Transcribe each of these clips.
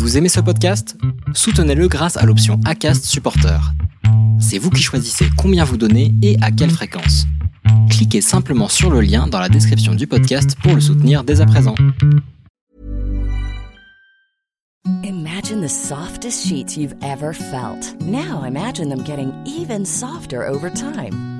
Vous aimez ce podcast? Soutenez-le grâce à l'option ACAST Supporter. C'est vous qui choisissez combien vous donnez et à quelle fréquence. Cliquez simplement sur le lien dans la description du podcast pour le soutenir dès à présent. Imagine the softest sheets you've ever felt. Now imagine them getting even softer over time.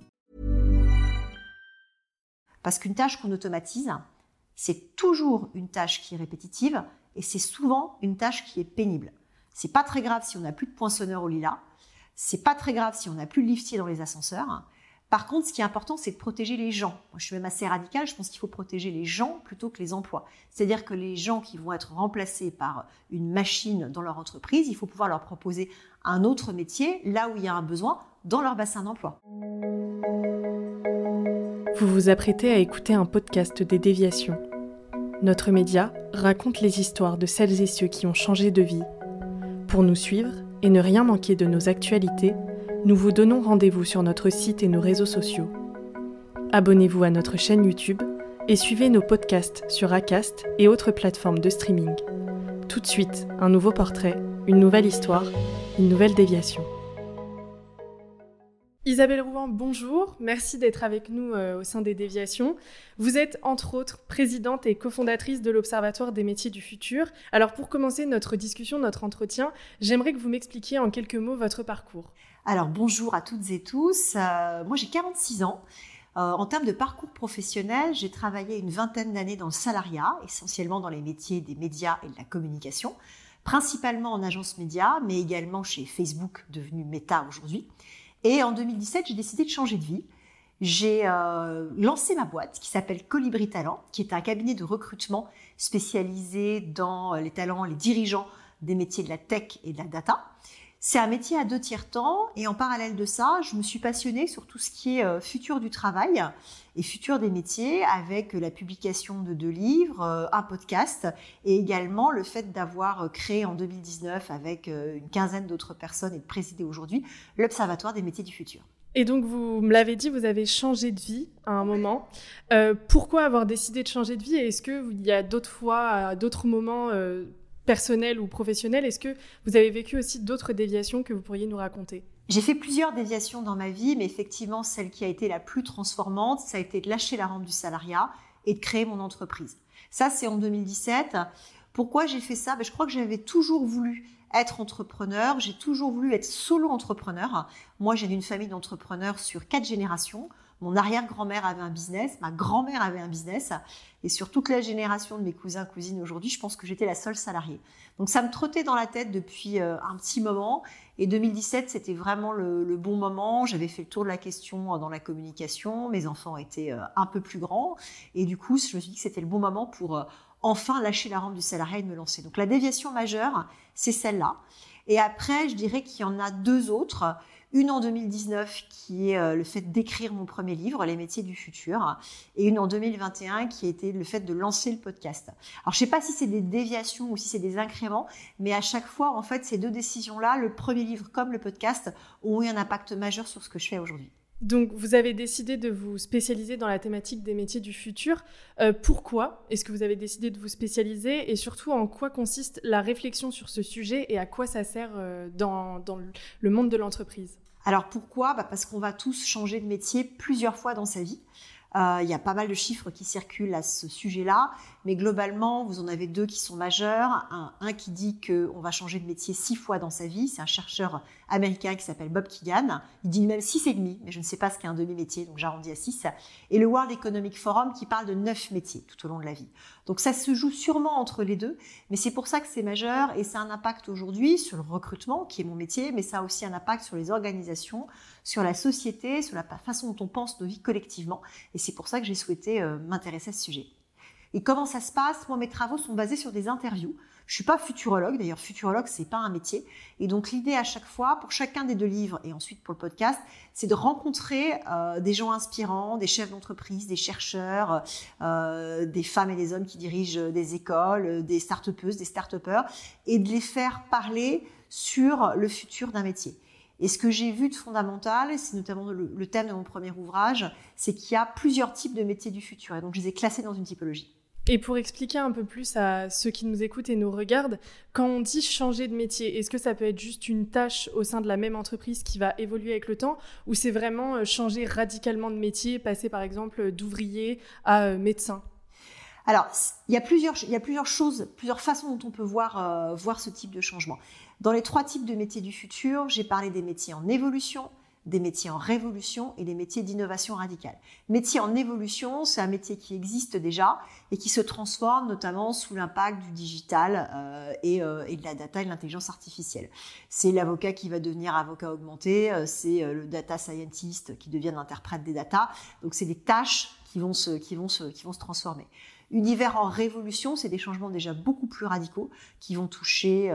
Parce qu'une tâche qu'on automatise, c'est toujours une tâche qui est répétitive et c'est souvent une tâche qui est pénible. C'est pas très grave si on n'a plus de poinçonneur au lilas, c'est pas très grave si on n'a plus de liftier dans les ascenseurs. Par contre, ce qui est important, c'est de protéger les gens. Moi, je suis même assez radical, je pense qu'il faut protéger les gens plutôt que les emplois. C'est-à-dire que les gens qui vont être remplacés par une machine dans leur entreprise, il faut pouvoir leur proposer un autre métier là où il y a un besoin dans leur bassin d'emploi. Vous vous apprêtez à écouter un podcast des déviations. Notre média raconte les histoires de celles et ceux qui ont changé de vie. Pour nous suivre et ne rien manquer de nos actualités, nous vous donnons rendez-vous sur notre site et nos réseaux sociaux. Abonnez-vous à notre chaîne YouTube et suivez nos podcasts sur Acast et autres plateformes de streaming. Tout de suite, un nouveau portrait, une nouvelle histoire, une nouvelle déviation. Isabelle Rouen, bonjour. Merci d'être avec nous euh, au sein des déviations. Vous êtes entre autres présidente et cofondatrice de l'Observatoire des métiers du futur. Alors pour commencer notre discussion, notre entretien, j'aimerais que vous m'expliquiez en quelques mots votre parcours. Alors bonjour à toutes et tous. Euh, moi j'ai 46 ans. Euh, en termes de parcours professionnel, j'ai travaillé une vingtaine d'années dans le salariat, essentiellement dans les métiers des médias et de la communication, principalement en agence média, mais également chez Facebook, devenu Meta aujourd'hui. Et en 2017, j'ai décidé de changer de vie. J'ai euh, lancé ma boîte qui s'appelle Colibri Talent, qui est un cabinet de recrutement spécialisé dans les talents, les dirigeants des métiers de la tech et de la data. C'est un métier à deux tiers temps et en parallèle de ça, je me suis passionnée sur tout ce qui est euh, futur du travail et futur des métiers avec la publication de deux livres, euh, un podcast et également le fait d'avoir euh, créé en 2019 avec une quinzaine d'autres personnes et de présider aujourd'hui l'Observatoire des métiers du futur. Et donc, vous me l'avez dit, vous avez changé de vie à un moment. pourquoi avoir décidé de changer de vie? Et est-ce qu'il y a d'autres fois, d'autres moments personnel ou professionnel, est-ce que vous avez vécu aussi d'autres déviations que vous pourriez nous raconter? J'ai fait plusieurs déviations dans ma vie, mais effectivement, celle qui a été la plus transformante, ça a été de lâcher la rampe du salariat et de créer mon entreprise. Ça, c'est en 2017. Pourquoi j'ai fait ça? Ben, Je crois que j'avais toujours voulu être entrepreneur, j'ai toujours voulu être solo entrepreneur. Moi, j'ai une famille d'entrepreneurs sur quatre générations. Mon arrière-grand-mère avait un business, ma grand-mère avait un business, et sur toute la génération de mes cousins, cousines aujourd'hui, je pense que j'étais la seule salariée. Donc ça me trottait dans la tête depuis euh, un petit moment, et 2017, c'était vraiment le, bon moment. J'avais fait le tour de la question euh, dans la communication, mes enfants étaient euh, un peu plus grands, et du coup, je me suis dit que c'était le bon moment pour enfin lâcher la rampe du salariat et me lancer. Donc la déviation majeure, c'est celle-là. Et après, je dirais qu'il y en a deux autres. Une en 2019 qui est euh, le fait d'écrire mon premier livre, Les métiers du futur, et une en 2021 qui été le fait de lancer le podcast. Alors je sais pas si c'est des déviations ou si c'est des incréments, mais à chaque fois, en fait, ces deux décisions-là, le premier livre comme le podcast, ont eu un impact majeur sur ce que je fais aujourd'hui. Donc, vous avez décidé de vous spécialiser dans la thématique des métiers du futur. Euh, pourquoi est-ce que vous avez décidé de vous spécialiser et surtout en quoi consiste la réflexion sur ce sujet et à quoi ça sert euh, dans, le monde de l'entreprise? Alors pourquoi? Bah Parce qu'on va tous changer de métier plusieurs fois dans sa vie. Euh, il y a pas mal de chiffres qui circulent à ce sujet-là, mais globalement, vous en avez deux qui sont majeurs. Un, qui dit qu'on va changer de métier six fois dans sa vie. C'est un chercheur américain qui s'appelle Bob Keegan. Il dit même six et demi, mais je ne sais pas ce qu'est un demi-métier, donc j'arrondis à six. Et le World Economic Forum qui parle de neuf métiers tout au long de la vie. Donc ça se joue sûrement entre les deux, mais c'est pour ça que c'est majeur et ça a un impact aujourd'hui sur le recrutement, qui est mon métier, mais ça a aussi un impact sur les organisations, sur la société, sur la façon dont on pense nos vies collectivement. Et c'est pour ça que j'ai souhaité euh, m'intéresser à ce sujet. Et comment ça se passe? Moi, mes travaux sont basés sur des interviews. Je suis pas futurologue, d'ailleurs futurologue c'est pas un métier. Et donc l'idée à chaque fois, pour chacun des deux livres et ensuite pour le podcast, c'est de rencontrer euh, des gens inspirants, des chefs d'entreprise, des chercheurs, euh, des femmes et des hommes qui dirigent des écoles, des start-upeuses, des start-upers, et de les faire parler sur le futur d'un métier. Et ce que j'ai vu de fondamental, c'est notamment le, thème de mon premier ouvrage, c'est qu'il y a plusieurs types de métiers du futur. Et donc, je les ai classés dans une typologie. Et pour expliquer un peu plus à ceux qui nous écoutent et nous regardent, quand on dit changer de métier, est-ce que ça peut être juste une tâche au sein de la même entreprise qui va évoluer avec le temps, ou c'est vraiment euh, changer radicalement de métier, passer par exemple d'ouvrier à euh, médecin? Alors, il y, a plusieurs, choses, plusieurs façons dont on peut voir, euh, voir ce type de changement. Dans les trois types de métiers du futur, j'ai parlé des métiers en évolution, des métiers en révolution et des métiers d'innovation radicale. Métier en évolution, c'est un métier qui existe déjà et qui se transforme notamment sous l'impact du digital euh, et, euh, et, de la data et de l'intelligence artificielle. C'est l'avocat qui va devenir avocat augmenté, c'est le data scientist qui devient interprète des data. Donc c'est des tâches qui vont se transformer. Univers en révolution, c'est des changements déjà beaucoup plus radicaux qui vont toucher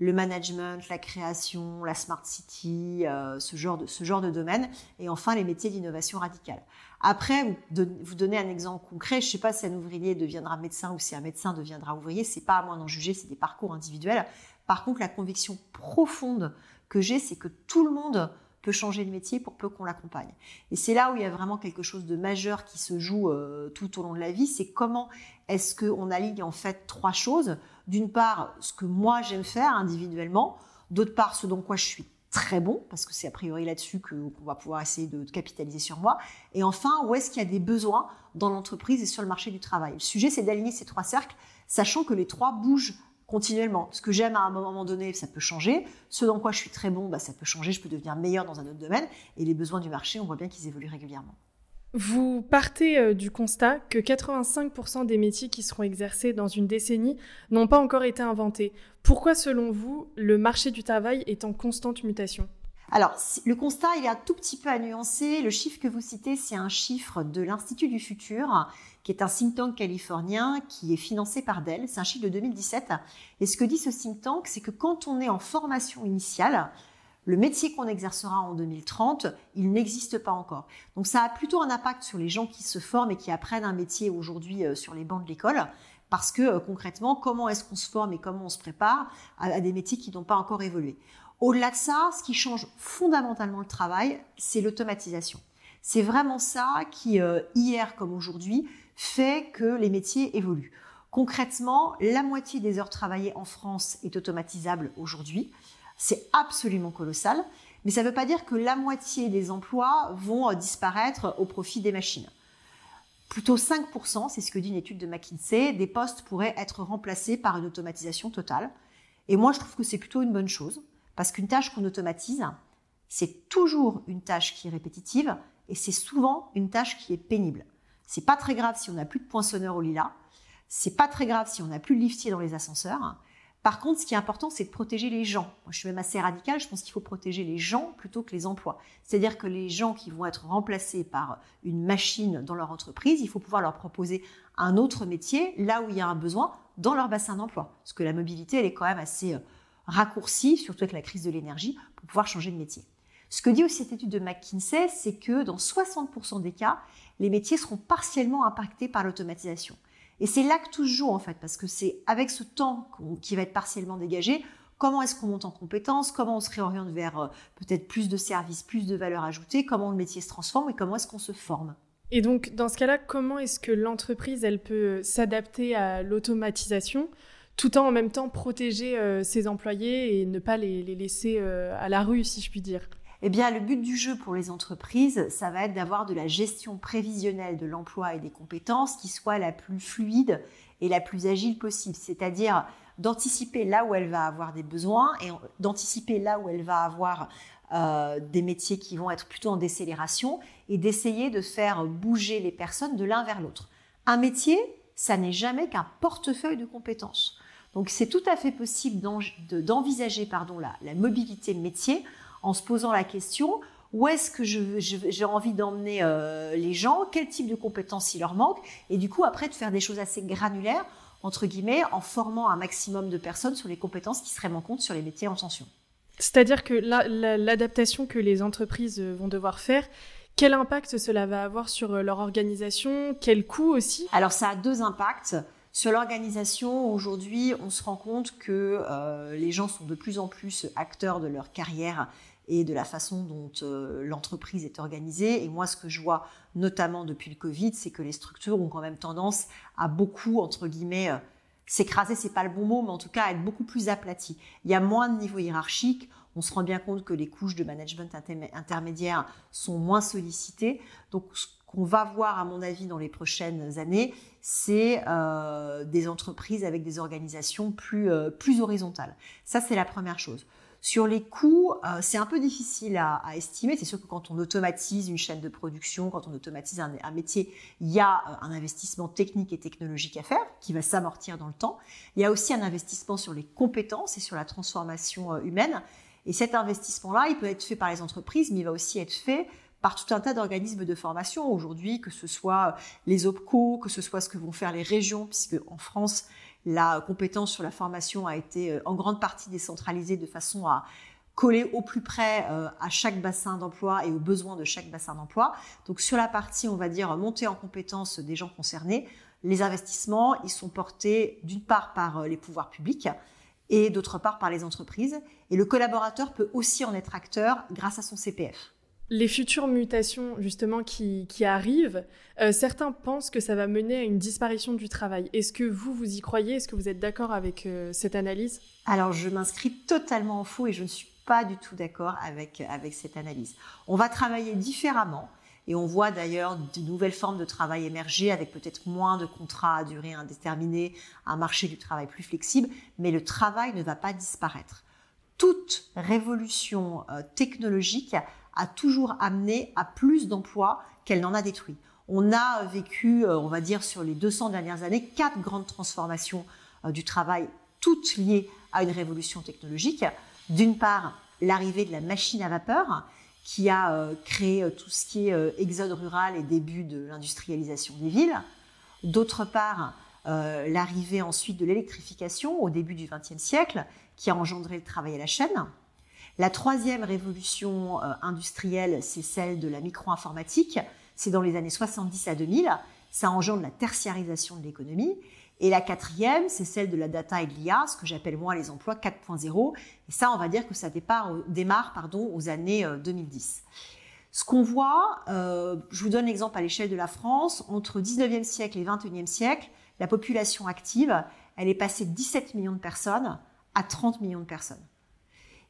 le management, la création, la smart city, euh, ce, genre de, domaine. Et enfin, les métiers d'innovation radicale. Après, vous, donnez un exemple concret. Je ne sais pas si un ouvrier deviendra médecin ou si un médecin deviendra ouvrier. C'est pas à moi d'en juger, c'est des parcours individuels. Par contre, la conviction profonde que j'ai, c'est que tout le monde peut changer de métier pour peu qu'on l'accompagne. Et c'est là où il y a vraiment quelque chose de majeur qui se joue euh, tout au long de la vie, c'est comment est-ce qu'on aligne en fait trois choses. D'une part, ce que moi j'aime faire individuellement, d'autre part, ce dont quoi je suis très bon, parce que c'est a priori là-dessus qu'on va pouvoir essayer de, capitaliser sur moi. Et enfin, où est-ce qu'il y a des besoins dans l'entreprise et sur le marché du travail. Le sujet, c'est d'aligner ces trois cercles, sachant que les trois bougent continuellement. Ce que j'aime à un moment donné, ça peut changer. Ce dans quoi je suis très bon, bah, ça peut changer. Je peux devenir meilleur dans un autre domaine. Et les besoins du marché, on voit bien qu'ils évoluent régulièrement. Vous partez euh, du constat que 85% des métiers qui seront exercés dans une décennie n'ont pas encore été inventés. Pourquoi, selon vous, le marché du travail est en constante mutation? Alors, le constat, il est un tout petit peu à nuancer. Le chiffre que vous citez, c'est un chiffre de l'Institut du futur, qui est un think tank californien qui est financé par Dell. C'est un chiffre de 2017. Et ce que dit ce think tank, c'est que quand on est en formation initiale, le métier qu'on exercera en 2030, il n'existe pas encore. Donc ça a plutôt un impact sur les gens qui se forment et qui apprennent un métier aujourd'hui euh, sur les bancs de l'école. Parce que euh, concrètement, comment est-ce qu'on se forme et comment on se prépare à des métiers qui n'ont pas encore évolué au-delà de ça, ce qui change fondamentalement le travail, c'est l'automatisation. C'est vraiment ça qui, euh, hier comme aujourd'hui, fait que les métiers évoluent. Concrètement, la moitié des heures travaillées en France est automatisable aujourd'hui. C'est absolument colossal, mais ça ne veut pas dire que la moitié des emplois vont euh, disparaître au profit des machines. Plutôt 5%, c'est ce que dit une étude de McKinsey, des postes pourraient être remplacés par une automatisation totale. Et moi, je trouve que c'est plutôt une bonne chose. Parce qu'une tâche qu'on automatise, c'est toujours une tâche qui est répétitive et c'est souvent une tâche qui est pénible. C'est pas très grave si on n'a plus de poinçonneur au lilas. C'est pas très grave si on n'a plus de liftier dans les ascenseurs. Par contre, ce qui est important, c'est de protéger les gens. Moi, je suis même assez radical. Je pense qu'il faut protéger les gens plutôt que les emplois. C'est-à-dire que les gens qui vont être remplacés par une machine dans leur entreprise, il faut pouvoir leur proposer un autre métier là où il y a un besoin dans leur bassin d'emploi. Parce que la mobilité, elle est quand même assez euh, raccourci, surtout avec la crise de l'énergie, pour pouvoir changer de métier. Ce que dit aussi cette étude de McKinsey, c'est que dans 60% des cas, les métiers seront partiellement impactés par l'automatisation. Et c'est là que tout se joue en fait, parce que c'est avec ce temps qui va être partiellement dégagé, comment est-ce qu'on monte en compétences, comment on se réoriente vers euh, peut-être plus de services, plus de valeur ajoutée, comment le métier se transforme et comment est-ce qu'on se forme. Et donc, dans ce cas-là, comment est-ce que l'entreprise, elle peut s'adapter à l'automatisation tout en en même temps protéger euh, ses employés et ne pas les, laisser euh, à la rue, si je puis dire? Eh bien, le but du jeu pour les entreprises, ça va être d'avoir de la gestion prévisionnelle de l'emploi et des compétences qui soit la plus fluide et la plus agile possible. C'est-à-dire d'anticiper là où elle va avoir des besoins et d'anticiper là où elle va avoir euh, des métiers qui vont être plutôt en décélération et d'essayer de faire bouger les personnes de l'un vers l'autre. Un métier, ça n'est jamais qu'un portefeuille de compétences. Donc c'est tout à fait possible d'envisager pardon, la, la mobilité métier en se posant la question où est-ce que j'ai envie d'emmener euh, les gens, quel type de compétences il leur manque, et du coup après de faire des choses assez granulaires entre guillemets, en formant un maximum de personnes sur les compétences qui seraient compte sur les métiers en tension. C'est-à-dire que l'adaptation que les entreprises vont devoir faire, quel impact cela va avoir sur euh, leur organisation Quel coût aussi? Alors ça a deux impacts. Sur l'organisation, aujourd'hui, on se rend compte que euh, les gens sont de plus en plus acteurs de leur carrière et de la façon dont euh, l'entreprise est organisée. Et moi, ce que je vois, notamment depuis le Covid, c'est que les structures ont quand même tendance à beaucoup, entre guillemets, euh, s'écraser, c'est pas le bon mot, mais en tout cas à être beaucoup plus aplaties. Il y a moins de niveau hiérarchique. On se rend bien compte que les couches de management intermédiaires sont moins sollicitées. Donc, qu'on va voir, à mon avis, dans les prochaines années, c'est euh, des entreprises avec des organisations plus, euh, plus horizontales. Ça, c'est la première chose. Sur les coûts, euh, c'est un peu difficile à, estimer. C'est sûr que quand on automatise une chaîne de production, quand on automatise un, un métier, il y a un investissement technique et technologique à faire qui va s'amortir dans le temps. Il y a aussi un investissement sur les compétences et sur la transformation humaine. Et cet investissement-là, il peut être fait par les entreprises, mais il va aussi être fait par tout un tas d'organismes de formation aujourd'hui, que ce soit les OPCO, que ce soit ce que vont faire les régions, puisque en France, la compétence sur la formation a été euh, en grande partie décentralisée de façon à coller au plus près euh, à chaque bassin d'emploi et aux besoins de chaque bassin d'emploi. Donc sur la partie, on va dire, montée en compétence des gens concernés, les investissements, ils sont portés d'une part par euh, les pouvoirs publics et d'autre part par les entreprises. Et le collaborateur peut aussi en être acteur grâce à son CPF les futures mutations justement qui, arrivent, euh, certains pensent que ça va mener à une disparition du travail. Est-ce que vous, vous y croyez? Est-ce que vous êtes d'accord avec euh, cette analyse? Alors je m'inscris totalement en faux et je ne suis pas du tout d'accord avec, cette analyse. On va travailler différemment. Et on voit d'ailleurs de nouvelles formes de travail émerger avec peut-être moins de contrats à durée indéterminée, un marché du travail plus flexible, mais le travail ne va pas disparaître. Toute révolution euh, technologique a toujours amené à plus d'emplois qu'elle n'en a détruit. On a vécu, euh, on va dire, sur les 200 dernières années, quatre grandes transformations euh, du travail, toutes liées à une révolution technologique. D'une part, l'arrivée de la machine à vapeur, qui a euh, créé tout ce qui est exode rural et début de l'industrialisation des villes. D'autre part, l'arrivée ensuite de l'électrification au début du XXe siècle, qui a engendré le travail à la chaîne. La troisième révolution euh, industrielle, c'est celle de la micro-informatique. C'est dans les années 70 à 2000. Ça engendre la tertiarisation de l'économie. Et la quatrième, c'est celle de la data et de l'IA, ce que j'appelle moi les emplois 4.0. Et ça, on va dire que ça démarre aux années 2010. Euh, ce qu'on voit, euh, je vous donne l'exemple à l'échelle de la France, entre 19e siècle et 21e siècle, la population active, elle est passée de 17 millions de personnes à 30 millions de personnes.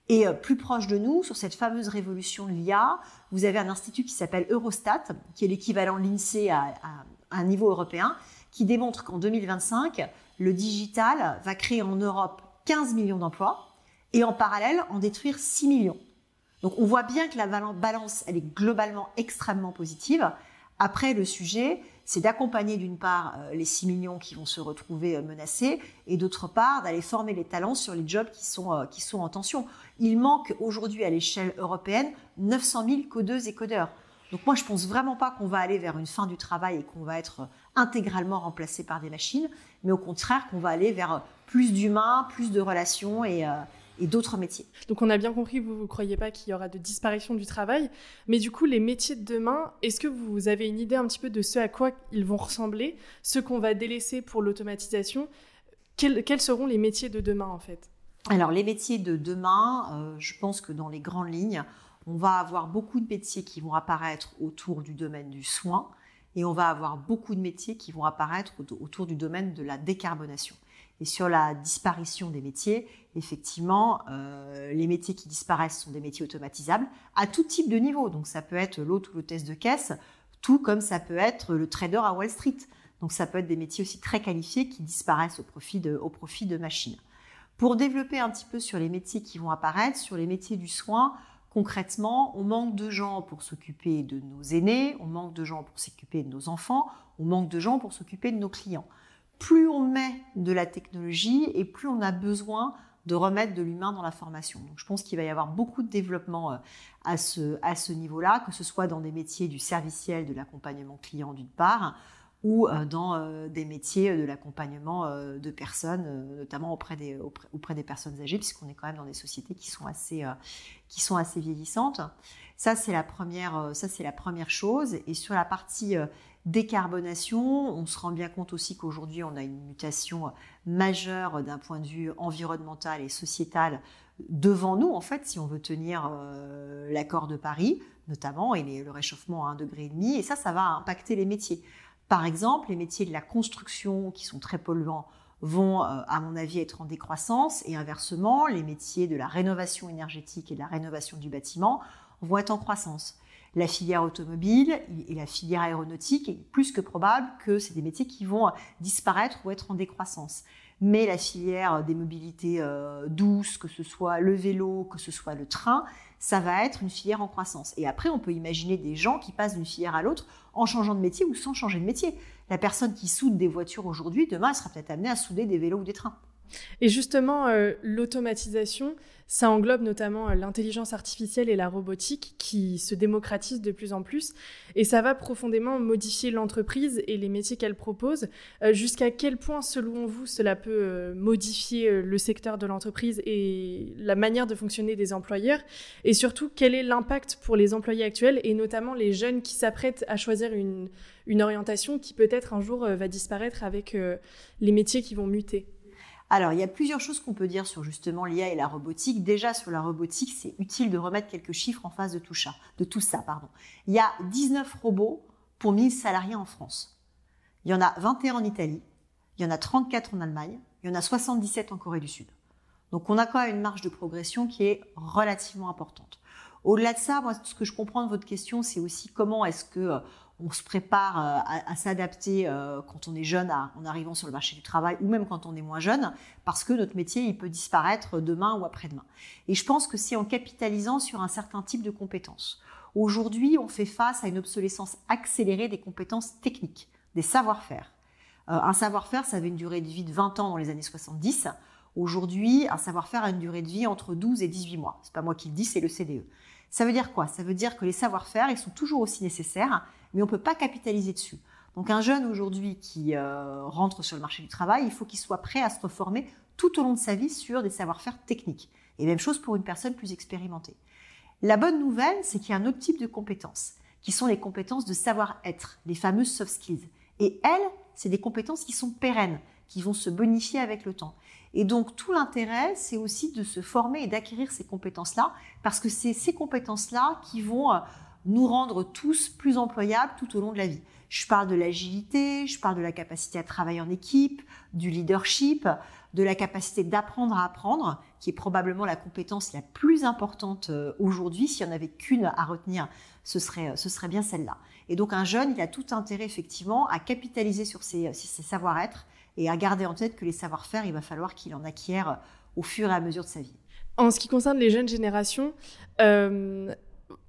Et euh, plus proche de nous, sur cette fameuse révolution de l'IA, vous avez un institut qui s'appelle Eurostat, qui est l'équivalent de l'INSEE à, un niveau européen, qui démontre qu'en 2025, le digital va créer en Europe 15 millions d'emplois et en parallèle en détruire 6 millions. Donc on voit bien que la balance, elle est globalement extrêmement positive. Après, le sujet, c'est d'accompagner d'une part euh, les 6 millions qui vont se retrouver euh, menacés et d'autre part d'aller former les talents sur les jobs qui sont, euh, qui sont en tension. Il manque aujourd'hui à l'échelle européenne 900 000 codeuses et codeurs. Donc moi, je pense vraiment pas qu'on va aller vers une fin du travail et qu'on va être intégralement remplacé par des machines, mais au contraire qu'on va aller vers plus d'humains, plus de relations et, et d'autres métiers. Donc on a bien compris, vous ne croyez pas qu'il y aura de disparition du travail, mais du coup les métiers de demain, est-ce que vous avez une idée un petit peu de ce à quoi ils vont ressembler, ce qu'on va délaisser pour l'automatisation? Quels, seront les métiers de demain en fait? Alors les métiers de demain, euh, je pense que dans les grandes lignes, on va avoir beaucoup de métiers qui vont apparaître autour du domaine du soin et on va avoir beaucoup de métiers qui vont apparaître autour du domaine de la décarbonation. Et sur la disparition des métiers, effectivement, euh, les métiers qui disparaissent sont des métiers automatisables à tout type de niveau. Donc ça peut être l'hôte ou l'hôtesse de caisse, tout comme ça peut être le trader à Wall Street. Donc ça peut être des métiers aussi très qualifiés qui disparaissent au profit de, au profit de machines. Pour développer un petit peu sur les métiers qui vont apparaître, sur les métiers du soin, concrètement, on manque de gens pour s'occuper de nos aînés, on manque de gens pour s'occuper de nos enfants, on manque de gens pour s'occuper de nos clients plus on met de la technologie et plus on a besoin de remettre de l'humain dans la formation. Donc je pense qu'il va y avoir beaucoup de développement euh, à ce, niveau-là, que ce soit dans des métiers du serviciel, de l'accompagnement client d'une part, ou dans des métiers de l'accompagnement de personnes, notamment auprès des, personnes âgées, puisqu'on est quand même dans des sociétés qui sont assez, vieillissantes. Ça, c'est la, ça, c'est la première chose. Et sur la partie décarbonation, on se rend bien compte aussi qu'aujourd'hui, on a une mutation majeure d'un point de vue environnemental et sociétal devant nous, en fait, si on veut tenir euh, l'accord de Paris, notamment, et le réchauffement à 1,5 degré. Et ça, ça va impacter les métiers. Par exemple, les métiers de la construction, qui sont très polluants, vont, euh, à mon avis, être en décroissance. Et inversement, les métiers de la rénovation énergétique et de la rénovation du bâtiment vont être en croissance. La filière automobile et la filière aéronautique, est plus que probable que c'est des métiers qui vont disparaître ou être en décroissance mais la filière des mobilités euh, douces, que ce soit le vélo, que ce soit le train, ça va être une filière en croissance. Et après, on peut imaginer des gens qui passent d'une filière à l'autre en changeant de métier ou sans changer de métier. La personne qui soude des voitures aujourd'hui, demain, elle sera peut-être amenée à souder des vélos ou des trains. Et justement, euh, l'automatisation, ça englobe notamment euh, l'intelligence artificielle et la robotique qui se démocratisent de plus en plus. Et ça va profondément modifier l'entreprise et les métiers qu'elle propose. Euh, jusqu'à quel point, selon vous, cela peut modifier le secteur de l'entreprise et la manière de fonctionner des employeurs? Et surtout, quel est l'impact pour les employés actuels et notamment les jeunes qui s'apprêtent à choisir une, une orientation qui peut-être un jour va disparaître avec les métiers qui vont muter? Alors, il y a plusieurs choses qu'on peut dire sur justement l'IA et la robotique. Déjà, sur la robotique, c'est utile de remettre quelques chiffres en face de tout ça. De tout ça pardon. Il y a 19 robots pour 1000 salariés en France. Il y en a 21 en Italie, il y en a 34 en Allemagne, il y en a 77 en Corée du Sud. Donc, on a quand même une marge de progression qui est relativement importante. Au-delà de ça, moi, ce que je comprends de votre question, c'est aussi comment est-ce que euh, on se prépare euh, à, s'adapter euh, quand on est jeune en arrivant sur le marché du travail ou même quand on est moins jeune parce que notre métier il peut disparaître demain ou après-demain. Et je pense que c'est en capitalisant sur un certain type de compétences. Aujourd'hui, on fait face à une obsolescence accélérée des compétences techniques, des savoir-faire. Euh, un savoir-faire, ça avait une durée de vie de 20 ans dans les années 70. Aujourd'hui, un savoir-faire a une durée de vie entre 12 et 18 mois. C'est pas moi qui le dis, c'est le CDE. Ça veut dire quoi? Ça veut dire que les savoir-faire, ils sont toujours aussi nécessaires, mais on ne peut pas capitaliser dessus. Donc un jeune aujourd'hui qui euh, rentre sur le marché du travail, il faut qu'il soit prêt à se reformer tout au long de sa vie sur des savoir-faire techniques. Et même chose pour une personne plus expérimentée. La bonne nouvelle, c'est qu'il y a un autre type de compétences, qui sont les compétences de savoir-être, les fameuses soft skills. Et elles, c'est des compétences qui sont pérennes, qui vont se bonifier avec le temps. Et donc tout l'intérêt, c'est aussi de se former et d'acquérir ces compétences-là, parce que c'est ces compétences-là qui vont euh, nous rendre tous plus employables tout au long de la vie. Je parle de l'agilité, je parle de la capacité à travailler en équipe, du leadership, de la capacité d'apprendre à apprendre, qui est probablement la compétence la plus importante euh, aujourd'hui. S'il n'y en avait qu'une à retenir, ce serait, ce serait bien celle-là. Et donc un jeune, il a tout intérêt effectivement à capitaliser sur ses savoir-être et à garder en tête que les savoir-faire, il va falloir qu'il en acquiert au fur et à mesure de sa vie. En ce qui concerne les jeunes générations, euh,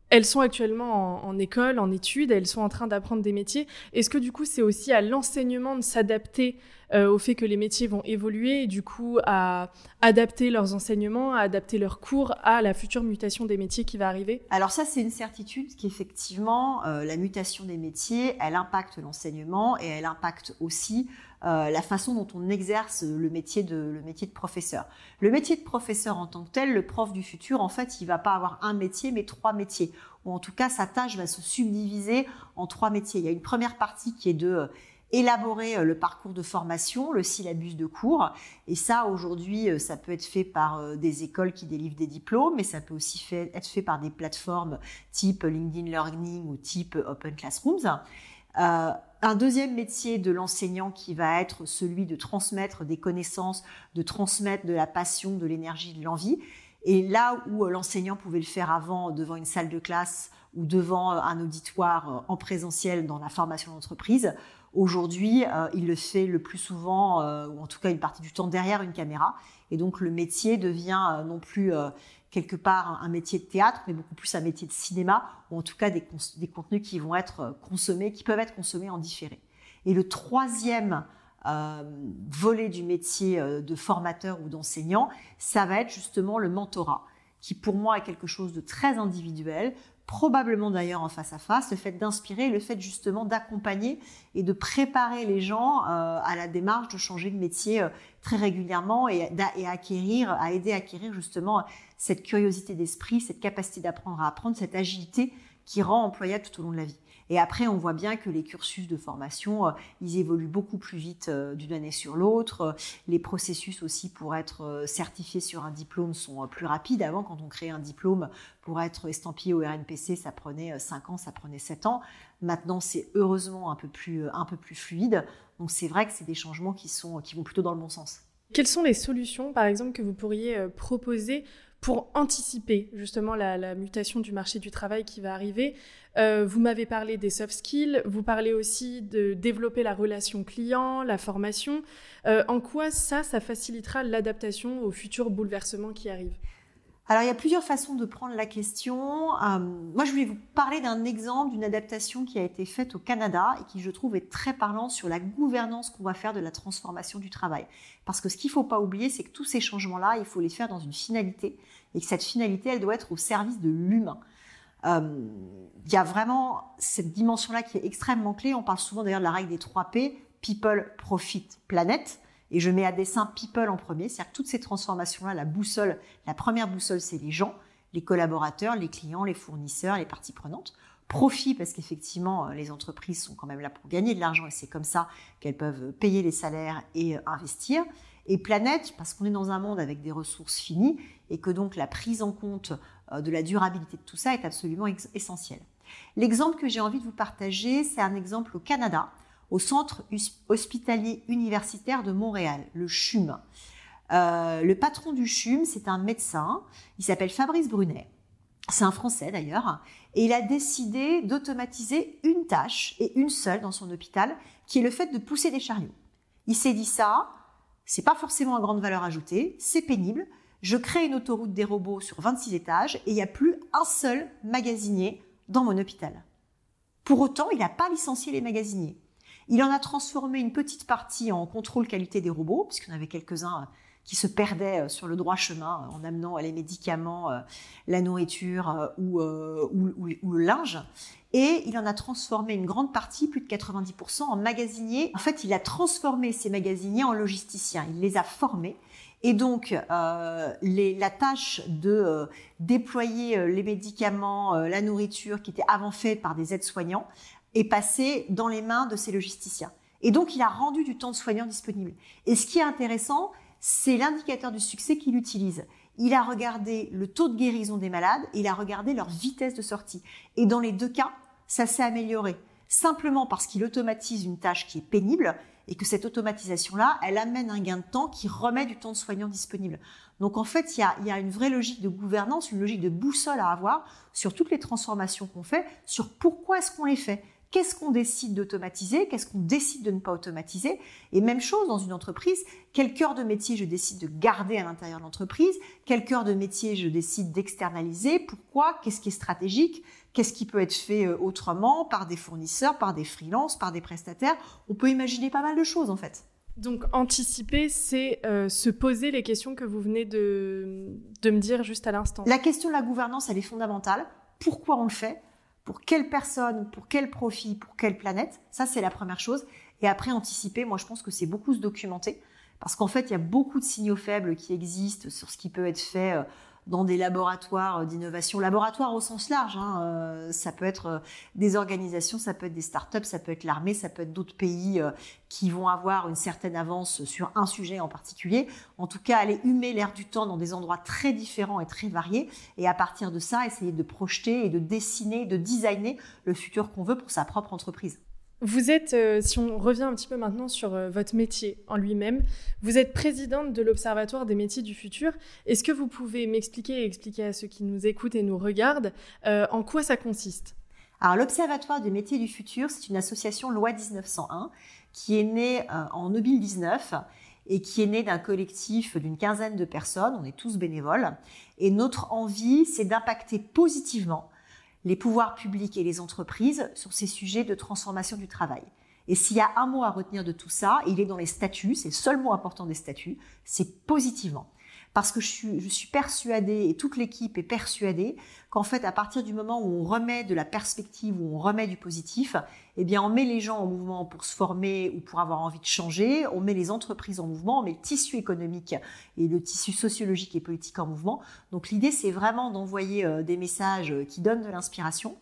elles sont actuellement en, école, en études, elles sont en train d'apprendre des métiers. Est-ce que du coup, c'est aussi à l'enseignement de s'adapter euh, au fait que les métiers vont évoluer et du coup à adapter leurs enseignements, à adapter leurs cours à la future mutation des métiers qui va arriver? Alors ça, c'est une certitude qu'effectivement, euh, la mutation des métiers, elle impacte l'enseignement et elle impacte aussi euh, la façon dont on exerce le métier de le métier de professeur. Le métier de professeur en tant que tel, le prof du futur, en fait, il va pas avoir un métier, mais trois métiers. Ou en tout cas, sa tâche va se subdiviser en trois métiers. Il y a une première partie qui est de euh, élaborer euh, le parcours de formation, le syllabus de cours. Et ça, aujourd'hui, ça peut être fait par des écoles qui délivrent des diplômes, mais ça peut aussi être fait par des plateformes type LinkedIn Learning ou type Open Classrooms. Un deuxième métier de l'enseignant qui va être celui de transmettre des connaissances, de transmettre de la passion, de l'énergie, de l'envie. Et là où euh, l'enseignant pouvait le faire avant devant une salle de classe ou devant euh, un auditoire en présentiel dans la formation d'entreprise, aujourd'hui, il le fait le plus souvent, ou en tout cas une partie du temps derrière une caméra. Et donc le métier devient non plus quelque part un métier de théâtre, mais beaucoup plus un métier de cinéma, ou en tout cas des, contenus qui vont être euh, consommés, qui peuvent être consommés en différé. Et le troisième euh, volet du métier euh, de formateur ou d'enseignant, ça va être justement le mentorat, qui pour moi est quelque chose de très individuel, probablement d'ailleurs en face à face, le fait d'inspirer, le fait justement d'accompagner et de préparer les gens euh, à la démarche de changer de métier euh, très régulièrement et, et à aider à acquérir justement cette curiosité d'esprit, cette capacité d'apprendre à apprendre, cette agilité qui rend employable tout au long de la vie. Et après, on voit bien que les cursus de formation, euh, ils évoluent beaucoup plus vite euh, d'une année sur l'autre. Les processus aussi pour être euh, certifié sur un diplôme sont plus rapides. Avant, quand on créait un diplôme pour être estampillé au RNPC, ça prenait 5 ans, ça prenait 7 ans. Maintenant, c'est heureusement un peu plus, un peu plus fluide. Donc c'est vrai que c'est des changements qui, sont, qui vont plutôt dans le bon sens. Quelles sont les solutions, par exemple, que vous pourriez proposer pour anticiper justement la, mutation du marché du travail qui va arriver. Euh, vous m'avez parlé des soft skills, vous parlez aussi de développer la relation client, la formation. Euh, en quoi ça, ça facilitera l'adaptation aux futurs bouleversements qui arrivent alors, il y a plusieurs façons de prendre la question. Euh, moi, je voulais vous parler d'un exemple d'une adaptation qui a été faite au Canada et qui, je trouve, est très parlant sur la gouvernance qu'on va faire de la transformation du travail. Parce que ce qu'il ne faut pas oublier, c'est que tous ces changements-là, il faut les faire dans une finalité et que cette finalité, elle doit être au service de l'humain. Euh, il y a vraiment cette dimension-là qui est extrêmement clé. On parle souvent d'ailleurs de la règle des 3 P, People, Profit, Planète. Et je mets à dessin people en premier, c'est-à-dire toutes ces transformations-là, la boussole, la première boussole, c'est les gens, les collaborateurs, les clients, les fournisseurs, les parties prenantes. Profit, parce qu'effectivement, euh, les entreprises sont quand même là pour gagner de l'argent et c'est comme ça qu'elles peuvent payer les salaires et euh, investir. Et planète, parce qu'on est dans un monde avec des ressources finies et que donc la prise en compte euh, de la durabilité de tout ça est absolument essentielle. L'exemple que j'ai envie de vous partager, c'est un exemple au Canada au Centre hospitalier universitaire de Montréal, le CHUM. Euh, le patron du CHUM, c'est un médecin, il s'appelle Fabrice Brunet. C'est un Français d'ailleurs, et il a décidé d'automatiser une tâche, et une seule dans son hôpital, qui est le fait de pousser des chariots. Il s'est dit ça, c'est pas forcément à grande valeur ajoutée, c'est pénible, je crée une autoroute des robots sur 26 étages, et il n'y a plus un seul magasinier dans mon hôpital. Pour autant, il n'a pas licencié les magasiniers. Il en a transformé une petite partie en contrôle qualité des robots, en avait quelques-uns euh, qui se perdaient euh, sur le droit chemin euh, en amenant les médicaments, la nourriture ou, le linge. Et il en a transformé une grande partie, plus de 90%, en magasiniers. En fait, il a transformé ces magasiniers en logisticiens. Il les a formés. Et donc, la tâche de déployer les médicaments, la nourriture, qui était avant faite par des aides-soignants, est passé dans les mains de ces logisticiens. Et donc, il a rendu du temps de soignant disponible. Et ce qui est intéressant, c'est l'indicateur du succès qu'il utilise. Il a regardé le taux de guérison des malades et il a regardé leur vitesse de sortie. Et dans les deux cas, ça s'est amélioré. Simplement parce qu'il automatise une tâche qui est pénible et que cette automatisation-là, elle amène un gain de temps qui remet du temps de soignant disponible. Donc en fait, il y a, il y a une vraie logique de gouvernance, une logique de boussole à avoir sur toutes les transformations qu'on fait, sur pourquoi est-ce qu'on les fait Qu'est-ce qu'on décide d'automatiser? Qu'est-ce qu'on décide de ne pas automatiser? Et même chose dans une entreprise, quel cœur de métier je décide de garder à l'intérieur de l'entreprise? Quel cœur de métier je décide d'externaliser? Pourquoi? Qu'est-ce qui est stratégique? Qu'est-ce qui peut être fait euh, autrement? Par des fournisseurs, par des freelances, par des prestataires? On peut imaginer pas mal de choses en fait. Donc anticiper, c'est euh, se poser les questions que vous venez de, de me dire juste à l'instant. La question de la gouvernance, elle est fondamentale. Pourquoi on le fait? Pour quelle personne, pour quel profit, pour quelle planète. Ça, c'est la première chose. Et après, anticiper, moi, je pense que c'est beaucoup se documenter. Parce qu'en fait, il y a beaucoup de signaux faibles qui existent sur ce qui peut être fait euh, dans des laboratoires d'innovation, laboratoires au sens large. Hein, euh, ça peut être euh, des organisations, ça peut être des startups, ça peut être l'armée, ça peut être d'autres pays euh, qui vont avoir une certaine avance sur un sujet en particulier. En tout cas, aller humer l'air du temps dans des endroits très différents et très variés, et à partir de ça, essayer de projeter et de dessiner, de designer le futur qu'on veut pour sa propre entreprise. Vous êtes, euh, si on revient un petit peu maintenant sur euh, votre métier en lui-même, vous êtes présidente de l'Observatoire des métiers du futur. Est-ce que vous pouvez m'expliquer et expliquer à ceux qui nous écoutent et nous regardent euh, en quoi ça consiste? Alors l'Observatoire des métiers du futur, c'est une association loi 1901 qui est née en 2019 et qui est née d'un collectif d'une quinzaine de personnes. On est tous bénévoles et notre envie, c'est d'impacter positivement les pouvoirs publics et les entreprises sur ces sujets de transformation du travail. Et s'il y a un mot à retenir de tout ça, il est dans les statuts, c'est le seul mot important des statuts, c'est positivement. Parce que je suis, persuadée, et toute l'équipe est persuadée, qu'en fait, à partir du moment où on remet de la perspective, où on remet du positif, eh bien, on met les gens en mouvement pour se former ou pour avoir envie de changer, on met les entreprises en mouvement, on met le tissu économique et le tissu sociologique et politique en mouvement. Donc, l'idée, c'est vraiment d'envoyer euh, des messages qui donnent de l'inspiration.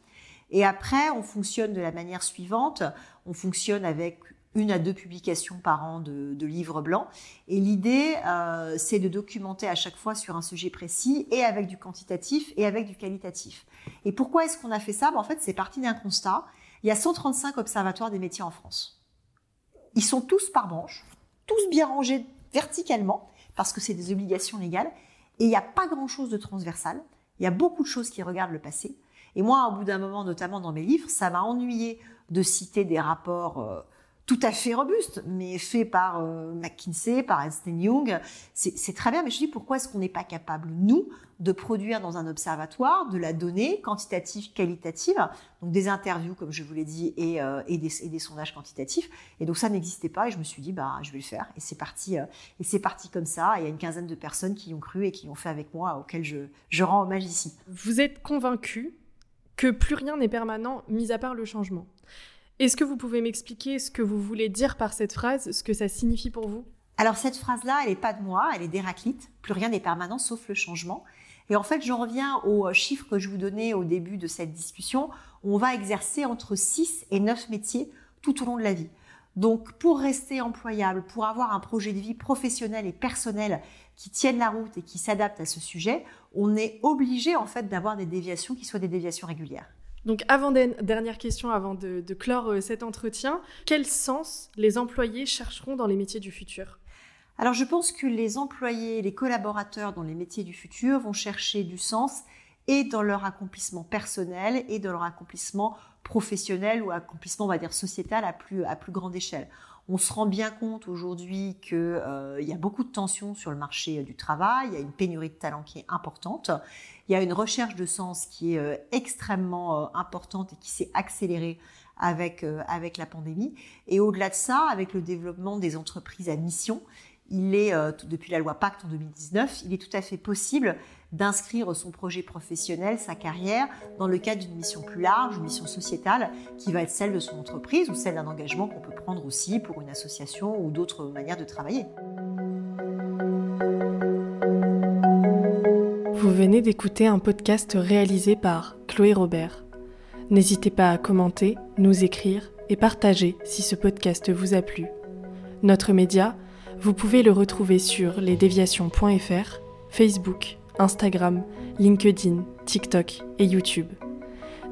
Et après, on fonctionne de la manière suivante. On fonctionne avec une à deux publications par an de, livres blancs. Et l'idée, euh, c'est de documenter à chaque fois sur un sujet précis et avec du quantitatif et avec du qualitatif. Et pourquoi est-ce qu'on a fait ça? Ben, En fait, c'est parti d'un constat. Il y a 135 observatoires des métiers en France. Ils sont tous par branche, tous bien rangés verticalement, parce que c'est des obligations légales. Et il n'y a pas grand-chose de transversal. Il y a beaucoup de choses qui regardent le passé. Et moi, au bout d'un moment, notamment dans mes livres, ça m'a ennuyé de citer des rapports euh, tout à fait robuste, mais fait par euh, McKinsey, par Ernst Young. C'est très bien, mais je dis pourquoi est-ce qu'on n'est pas capable, nous, de produire dans un observatoire de la donnée quantitative, qualitative, donc des interviews, comme je vous l'ai dit, et, euh, et, des, et, des, sondages quantitatifs. Et donc ça n'existait pas, et je me suis dit, bah, je vais le faire. Et c'est parti, euh, et c'est parti comme ça. il y a une quinzaine de personnes qui ont cru et qui l'ont fait avec moi, auxquelles je, je rends hommage ici. Vous êtes convaincu que plus rien n'est permanent, mis à part le changement. Est-ce que vous pouvez m'expliquer ce que vous voulez dire par cette phrase, ce que ça signifie pour vous? Alors cette phrase-là, elle n'est pas de moi, elle est d'Héraclite. Plus rien n'est permanent sauf le changement. Et en fait, j'en reviens aux chiffres que je vous donnais au début de cette discussion. On va exercer entre 6 et 9 métiers tout au long de la vie. Donc, pour rester employable, pour avoir un projet de vie professionnel et personnel qui tienne la route et qui s'adapte à ce sujet, on est obligé en fait d'avoir des déviations qui soient des déviations régulières. Donc, avant dernière question, avant de, clore euh, cet entretien, quel sens les employés chercheront dans les métiers du futur? Alors, je pense que les employés, les collaborateurs dans les métiers du futur vont chercher du sens et dans leur accomplissement personnel et dans leur accomplissement professionnel ou accomplissement, on va dire, sociétal à plus, à plus grande échelle. On se rend bien compte aujourd'hui qu'il euh, y a beaucoup de tensions sur le marché du travail, il y a une pénurie de talents qui est importante, il y a une recherche de sens qui est euh, extrêmement euh, importante et qui s'est accélérée avec, avec la pandémie. Et au-delà de ça, avec le développement des entreprises à mission, il est, depuis la loi Pacte en 2019, il est tout à fait possible d'inscrire son projet professionnel, sa carrière, dans le cadre d'une mission plus large, une mission sociétale, qui va être celle de son entreprise ou celle d'un engagement qu'on peut prendre aussi pour une association ou d'autres manières de travailler. Vous venez d'écouter un podcast réalisé par Chloé Robert. N'hésitez pas à commenter, nous écrire et partager si ce podcast vous a plu. Notre média, vous pouvez le retrouver sur lesdéviations.fr, Facebook, Instagram, LinkedIn, TikTok et YouTube.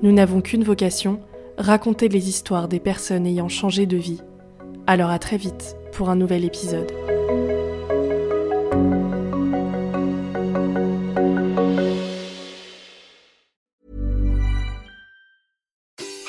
Nous n'avons qu'une vocation, raconter les histoires des personnes ayant changé de vie. Alors à très vite pour un nouvel épisode.